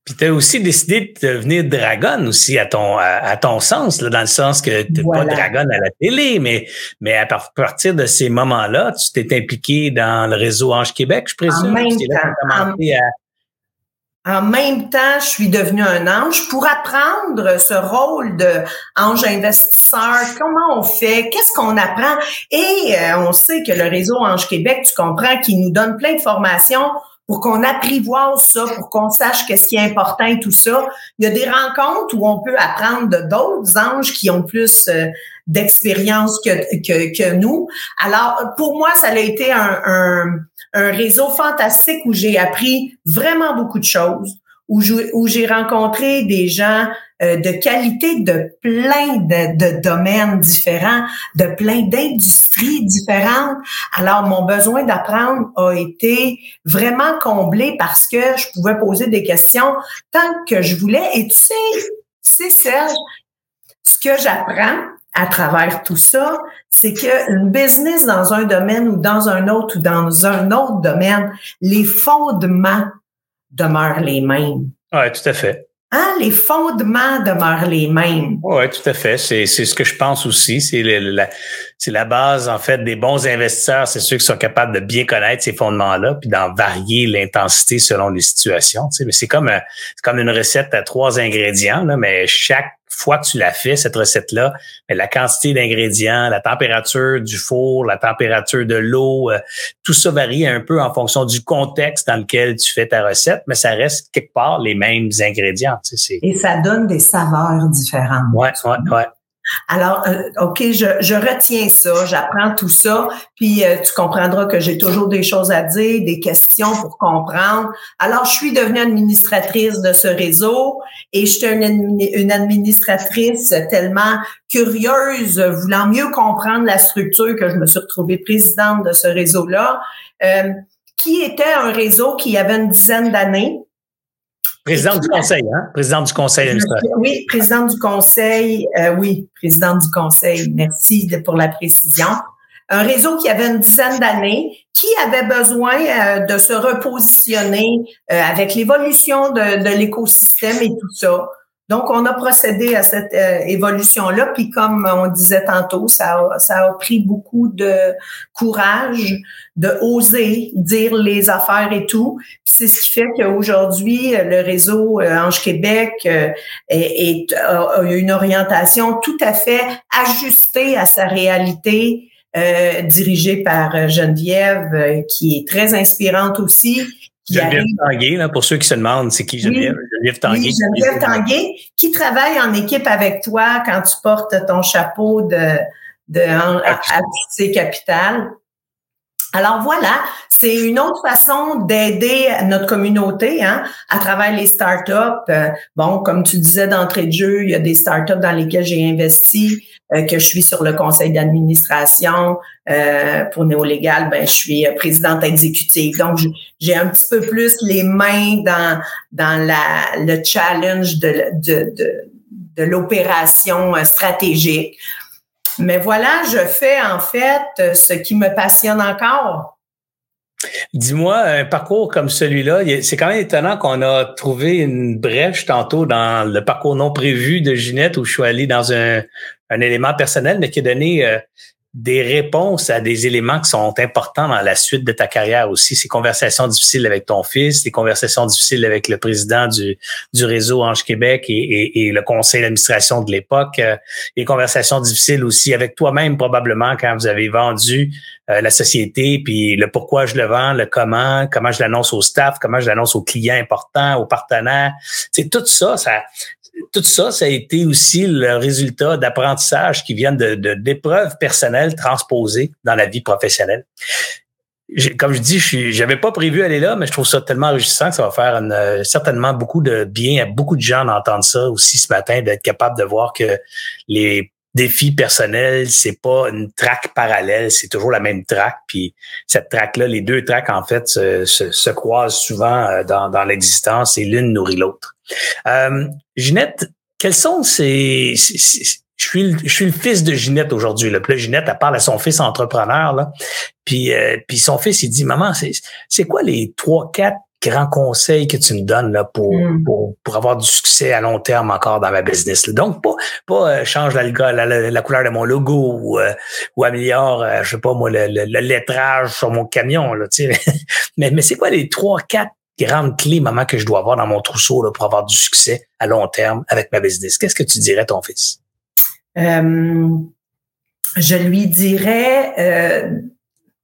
puis tu as aussi décidé de devenir dragon aussi à ton à, ton sens, là, dans le sens que tu pas dragon à la télé, mais, mais à partir de ces moments-là, tu t'es impliqué dans le réseau Ange Québec, je présume? En même temps. En, même temps, je suis devenue un ange pour apprendre ce rôle de ange investisseur. Comment on fait? Qu'est-ce qu'on apprend? Et euh, on sait que le réseau Ange Québec, tu comprends, qu'il nous donne plein de formations pour qu'on apprivoise ça, pour qu'on sache qu'est-ce qui est important et tout ça. Il y a des rencontres où on peut apprendre de d'autres anges qui ont plus euh, d'expérience que, que, nous. Alors, pour moi, ça a été un réseau fantastique où j'ai appris vraiment beaucoup de choses, où j'ai rencontré des gens euh, de qualité de plein de, de, domaines différents, de plein d'industries différentes. Alors, mon besoin d'apprendre a été vraiment comblé parce que je pouvais poser des questions tant que je voulais. Et tu sais, c'est Serge, ce que j'apprends à travers tout ça, c'est que une business dans un domaine ou dans un autre ou dans un autre domaine, les fondements demeurent les mêmes. Oui, tout à fait. Hein, les fondements demeurent les mêmes. Oui, tout à fait. C'est, c'est ce que je pense aussi. C'est la, c'est la base, en fait, des bons investisseurs. C'est ceux qui sont capables de bien connaître ces fondements-là, puis d'en varier l'intensité selon les situations. Tu sais. Mais c'est comme, c'est comme une recette à trois ingrédients, là, mais chaque fois que tu l'as fait, cette recette-là, la quantité d'ingrédients, la température du four, la température de l'eau, euh, tout ça varie un peu en fonction du contexte dans lequel tu fais ta recette, mais ça reste quelque part les mêmes ingrédients. Tu sais, Et ça donne des saveurs différentes. Ouais, ouais, ouais. Alors, euh, OK, je, je, retiens ça, j'apprends tout ça, puis euh, tu comprendras que j'ai toujours des choses à dire, des questions pour comprendre. Alors, je suis devenue administratrice de ce réseau et je suis une, administratrice tellement curieuse, voulant mieux comprendre la structure que je me suis retrouvée présidente de ce réseau-là, euh, qui était un réseau qui avait une dizaine d'années Présidente du conseil, hein? Présidente du conseil Oui, présidente du conseil, euh, oui, présidente du conseil. Merci pour la précision. Un réseau qui avait une dizaine d'années, qui avait besoin euh, de se repositionner euh, avec l'évolution de, de l'écosystème et tout ça. Donc, on a procédé à cette euh, évolution-là. Puis, comme on disait tantôt, ça a, pris beaucoup de courage, de oser dire les affaires et tout. C'est ce qui fait qu'aujourd'hui, le réseau euh, Ange Québec euh, a une orientation tout à fait ajustée à sa réalité. Dirigée par Geneviève, qui est très inspirante aussi, Geneviève Tanguay, là, pour ceux qui se demandent, c'est qui Geneviève? Geneviève Tanguay? Oui, Geneviève Tanguay, qui travaille en équipe avec toi quand tu portes ton chapeau de, de à, Capital. Alors voilà, c'est une autre façon d'aider notre communauté hein, à travers les startups. Euh, bon, comme tu disais d'entrée de jeu, il y a des startups dans lesquelles j'ai investi, euh, que je suis sur le conseil d'administration. Euh, pour Néolégal, ben, je suis présidente exécutive. Donc, j'ai un petit peu plus les mains dans, dans la, le challenge de, de, de l'opération stratégique. Mais voilà, je fais en fait ce qui me passionne encore. Dis-moi, un parcours comme celui-là, c'est quand même étonnant qu'on a trouvé une brèche tantôt dans le parcours non prévu de Ginette où je suis allé dans un, élément personnel, mais qui a donné euh, des réponses à des éléments qui sont importants dans la suite de ta carrière aussi. Ces conversations difficiles avec ton fils, les conversations difficiles avec le président du, du réseau Ange Québec et, et, le conseil d'administration de l'époque, euh, les conversations difficiles aussi avec toi-même probablement quand vous avez vendu euh, la société, puis le pourquoi je le vends, le comment, comment je l'annonce au staff, comment je l'annonce aux clients importants, aux partenaires. C'est tout ça, ça, tout ça, ça a été aussi le résultat d'apprentissages qui viennent de, d'épreuves personnelles transposées dans la vie professionnelle. Comme je dis, je n'avais pas prévu aller là, mais je trouve ça tellement enrichissant que ça va faire euh, certainement beaucoup de bien à beaucoup de gens d'entendre ça aussi ce matin, d'être capable de voir que les défis personnels, c'est pas une traque parallèle, c'est toujours la même traque. Puis cette traque-là, les deux traques, en fait, se, se, croisent souvent euh, dans, l'existence et l'une nourrit l'autre. Euh, Ginette, quels sont ces... je suis, le, fils de Ginette aujourd'hui. Là. Puis là, Ginette, elle parle à son fils entrepreneur. Là. Puis, euh, puis son fils, il dit, maman, c'est quoi les trois, quatre grands conseils que tu me donnes là, pour, hmm. pour, pour, avoir du succès à long terme encore dans ma business. Donc, pas, pas euh, change la, la, la, couleur de mon logo ou, euh, ou améliore, je sais pas moi, le, le, lettrage sur mon camion. Là, mais mais c'est quoi les trois, quatre grandes clés, maman, que je dois avoir dans mon trousseau là, pour avoir du succès à long terme avec ma business? Qu'est-ce que tu dirais à ton fils? Euh, je lui dirais, euh,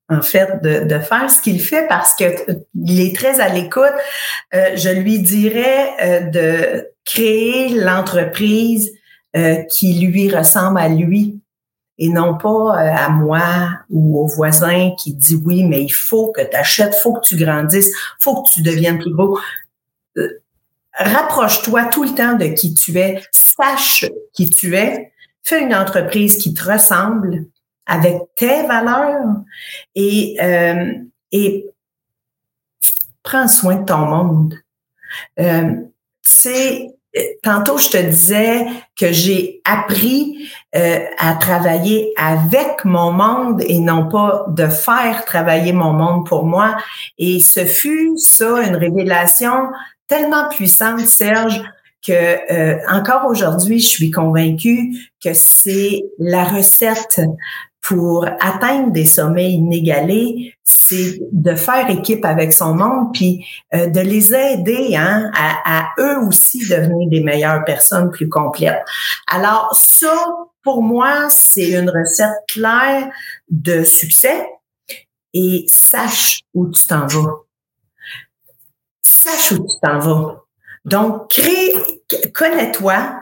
en fait, de, de faire ce qu'il fait parce que il est très à l'écoute. Euh, je lui dirais euh, de créer l'entreprise euh, qui lui ressemble à lui et non pas à moi ou au voisin qui dit oui, mais il faut que tu achètes, faut que tu grandisses, faut que tu deviennes plus beau. Rapproche-toi tout le temps de qui tu es, sache qui tu es, fais une entreprise qui te ressemble, avec tes valeurs et, euh, et prends soin de ton monde. Euh, tu tantôt je te disais que j'ai appris euh, à travailler avec mon monde et non pas de faire travailler mon monde pour moi. Et ce fut ça une révélation tellement puissante, Serge, que euh, encore aujourd'hui, je suis convaincue que c'est la recette pour atteindre des sommets inégalés, c'est de faire équipe avec son monde, puis euh, de les aider hein, à, à, eux aussi devenir des meilleures personnes plus complètes. Alors ça, pour moi, c'est une recette claire de succès. Et sache où tu t'en vas. Sache où tu t'en vas. Donc, crée, connais-toi,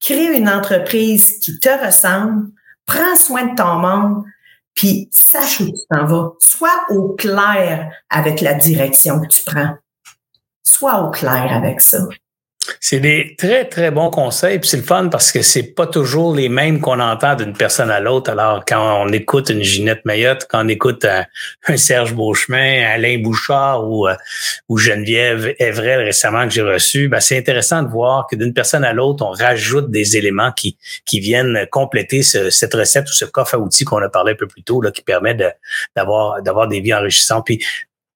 crée une entreprise qui te ressemble, prends soin de ton monde, puis sache où tu t'en vas. Sois au clair avec la direction que tu prends. Sois au clair avec ça. C'est des très, très bons conseils. Puis c'est le fun parce que c'est pas toujours les mêmes qu'on entend d'une personne à l'autre. Alors, quand on écoute une Ginette Mayotte, quand on écoute un, Serge Beauchemin, Alain Bouchard ou, euh, ou Geneviève Evrel récemment que j'ai reçu, ben, c'est intéressant de voir que d'une personne à l'autre, on rajoute des éléments qui, qui viennent compléter cette recette ou ce coffre à outils qu'on a parlé un peu plus tôt, là, qui permet d'avoir, d'avoir des vies enrichissantes. Puis,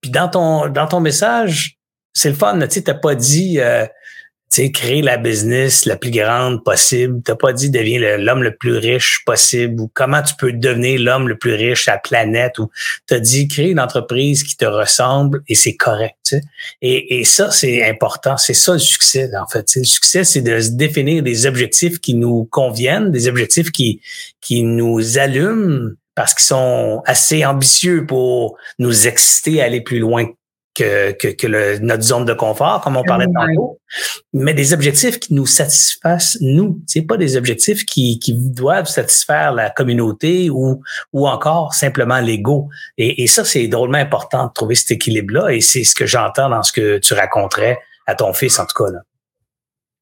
puis dans ton, dans ton message, c'est le fun, tu sais, t'as pas dit, euh, sais, créer la business la plus grande possible. T'as pas dit deviens l'homme le, plus riche possible ou comment tu peux devenir l'homme le plus riche à la planète ou t'as dit créer une entreprise qui te ressemble et c'est correct. Et ça, c'est important. C'est ça le succès, en fait. Le succès, c'est de se définir des objectifs qui nous conviennent, des objectifs qui, qui nous allument parce qu'ils sont assez ambitieux pour nous exciter à aller plus loin que, que, que le, notre zone de confort, comme on parlait tantôt, mais des objectifs qui nous satisfassent nous. C'est pas des objectifs qui, qui doivent satisfaire la communauté ou, ou encore simplement l'ego. Et, et ça, c'est drôlement important de trouver cet équilibre-là. Et c'est ce que j'entends dans ce que tu raconterais à ton fils, en tout cas. Là.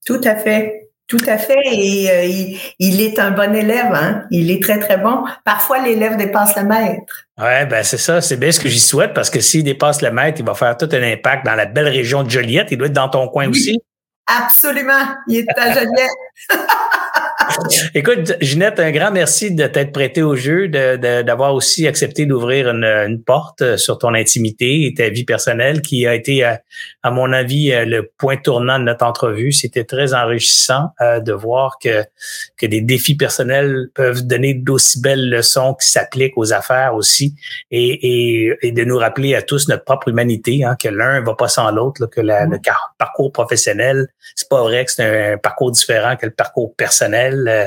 Tout à fait. Tout à fait. Et euh, il, est un bon élève. Hein? Il est très, très bon. Parfois, l'élève dépasse le maître. Ouais, ben c'est ça. C'est bien ce que j'y souhaite parce que s'il dépasse le maître, il va faire tout un impact dans la belle région de Joliette. Il doit être dans ton coin aussi. Absolument. Il est à Joliette. Écoute, Ginette, un grand merci de t'être prêté au jeu, d'avoir aussi accepté d'ouvrir une, porte euh, sur ton intimité et ta vie personnelle qui a été, euh, à, mon avis, euh, le point tournant de notre entrevue. C'était très enrichissant de voir que, que des défis personnels peuvent donner d'aussi belles leçons qui s'appliquent aux affaires aussi et, et, de nous rappeler à tous notre propre humanité, hein, que l'un va pas sans l'autre, que la, le parcours professionnel, c'est pas vrai que c'est un parcours différent que le parcours personnel euh,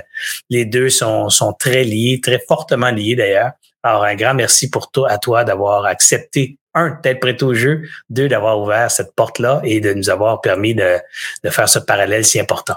les deux sont, sont très liés, très fortement liés d'ailleurs. Alors, un grand merci pour toi, à toi d'avoir accepté, un, d'être prêt au jeu, deux, d'avoir ouvert cette porte-là et de nous avoir permis de, de faire ce parallèle si important.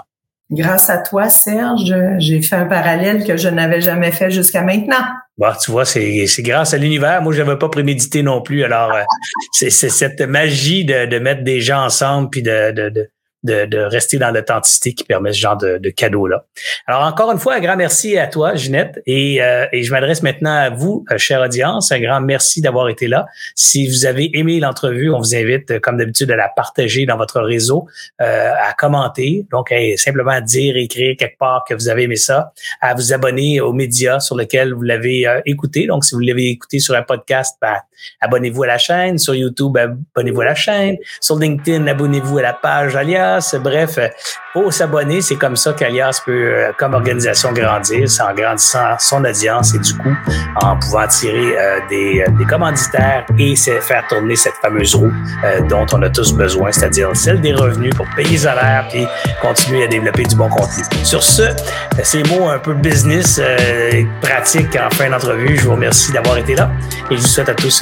Grâce à toi, Serge, j'ai fait un parallèle que je n'avais jamais fait jusqu'à maintenant. Bah, tu vois, c'est grâce à l'univers. Moi, je n'avais pas prémédité non plus. Alors, euh, c'est cette magie de, de mettre des gens ensemble puis de, de, de, rester dans l'authenticité qui permet ce genre de, de cadeau-là. Alors, encore une fois, un grand merci à toi, Ginette. Et, euh, je m'adresse maintenant à vous, euh, chère audience. Un grand merci d'avoir été là. Si vous avez aimé l'entrevue, on vous invite, euh, comme d'habitude, à la partager dans votre réseau, à commenter. Donc, simplement à dire, écrire quelque part que vous avez aimé ça, à vous abonner aux médias sur lesquels vous l'avez écouté. Donc, si vous l'avez écouté sur un podcast, ben, abonnez-vous à la chaîne. Sur YouTube, abonnez-vous à la chaîne. Sur LinkedIn, abonnez-vous à la page Alias. Bref, pour s'abonner, c'est comme ça qu'Alias peut, comme organisation, grandir. C'est en grandissant son audience et du coup, en pouvant tirer des, des commanditaires et faire tourner cette fameuse roue dont on a tous besoin, c'est-à-dire celle des revenus pour payer les salaires puis continuer à développer du bon contenu. Sur ce, ces mots un peu business, euh, pratique en fin d'entrevue, je vous remercie d'avoir été là et je vous souhaite à tous